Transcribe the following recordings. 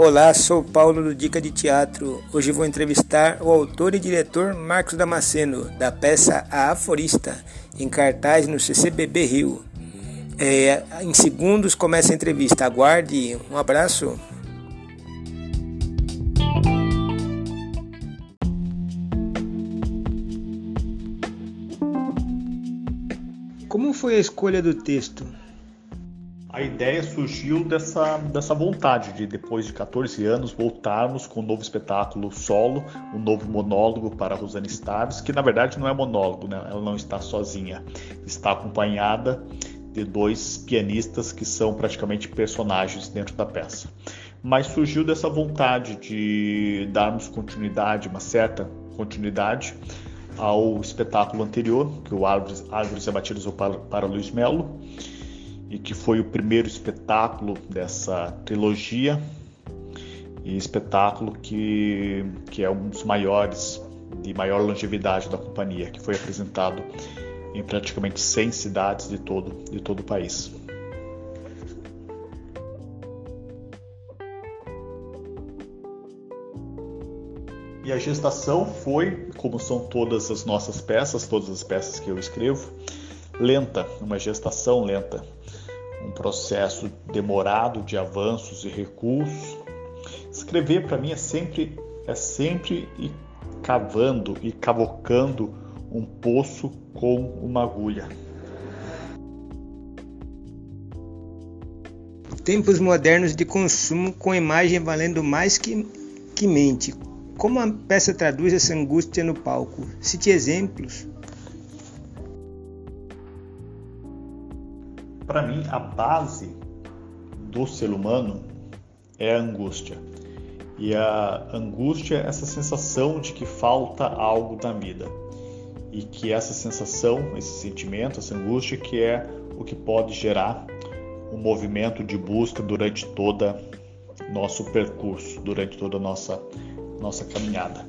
Olá, sou Paulo do Dica de Teatro. Hoje vou entrevistar o autor e diretor Marcos Damasceno, da peça A Aforista, em cartaz no CCBB Rio. É, em segundos começa a entrevista. Aguarde. Um abraço. Como foi a escolha do texto? A ideia surgiu dessa, dessa vontade de, depois de 14 anos, voltarmos com um novo espetáculo solo, um novo monólogo para Rosane Staves, que na verdade não é monólogo, né? ela não está sozinha, está acompanhada de dois pianistas que são praticamente personagens dentro da peça. Mas surgiu dessa vontade de darmos continuidade, uma certa continuidade, ao espetáculo anterior, que o Árvores, Árvores Abatidas para, para Luiz Melo e que foi o primeiro espetáculo dessa trilogia e espetáculo que, que é um dos maiores de maior longevidade da companhia, que foi apresentado em praticamente 100 cidades de todo, de todo o país. E a gestação foi, como são todas as nossas peças, todas as peças que eu escrevo, lenta, uma gestação lenta um processo demorado de avanços e recursos. Escrever para mim é sempre é sempre ir cavando e cavocando um poço com uma agulha. Tempos modernos de consumo com imagem valendo mais que, que mente. Como a peça traduz essa angústia no palco? Cite exemplos. Para mim, a base do ser humano é a angústia. E a angústia é essa sensação de que falta algo na vida. E que essa sensação, esse sentimento, essa angústia que é o que pode gerar um movimento de busca durante toda nosso percurso, durante toda a nossa nossa caminhada.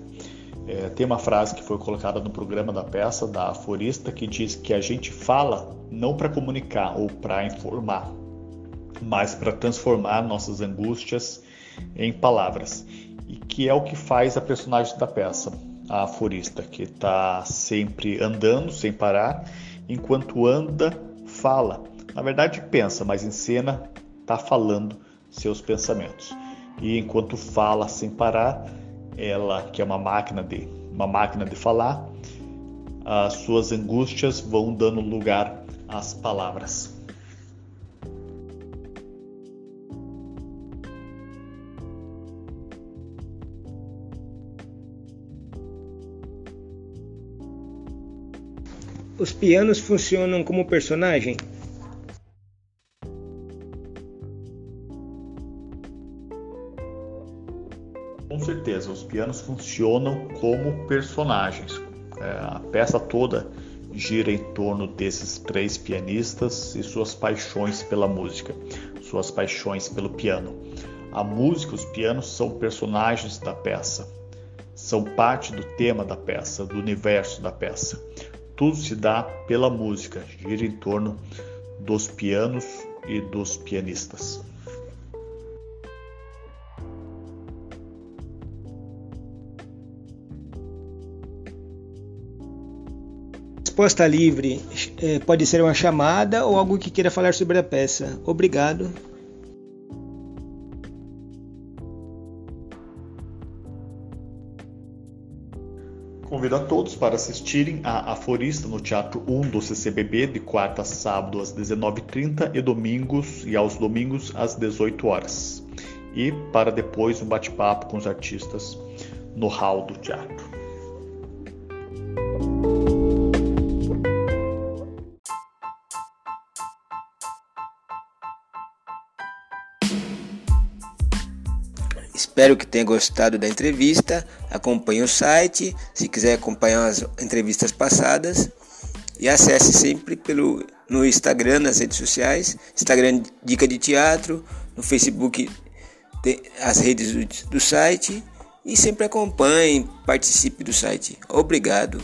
É, tem uma frase que foi colocada no programa da peça, da aforista, que diz que a gente fala não para comunicar ou para informar, mas para transformar nossas angústias em palavras. E que é o que faz a personagem da peça, a aforista, que está sempre andando sem parar, enquanto anda, fala. Na verdade, pensa, mas em cena está falando seus pensamentos. E enquanto fala sem parar, ela, que é uma máquina de uma máquina de falar, as suas angústias vão dando lugar às palavras. Os pianos funcionam como personagem? Com certeza, os pianos funcionam como personagens. É, a peça toda gira em torno desses três pianistas e suas paixões pela música, suas paixões pelo piano. A música, os pianos são personagens da peça, são parte do tema da peça, do universo da peça. Tudo se dá pela música, gira em torno dos pianos e dos pianistas. Resposta livre é, pode ser uma chamada ou algo que queira falar sobre a peça. Obrigado. Convido a todos para assistirem a Aforista no Teatro 1 do CCBB de quarta a sábado às 19h30 e domingos e aos domingos às 18 horas. E para depois um bate-papo com os artistas no hall do teatro. Espero que tenha gostado da entrevista. Acompanhe o site, se quiser acompanhar as entrevistas passadas. E acesse sempre pelo no Instagram, nas redes sociais, Instagram Dica de Teatro, no Facebook as redes do, do site e sempre acompanhe, participe do site. Obrigado.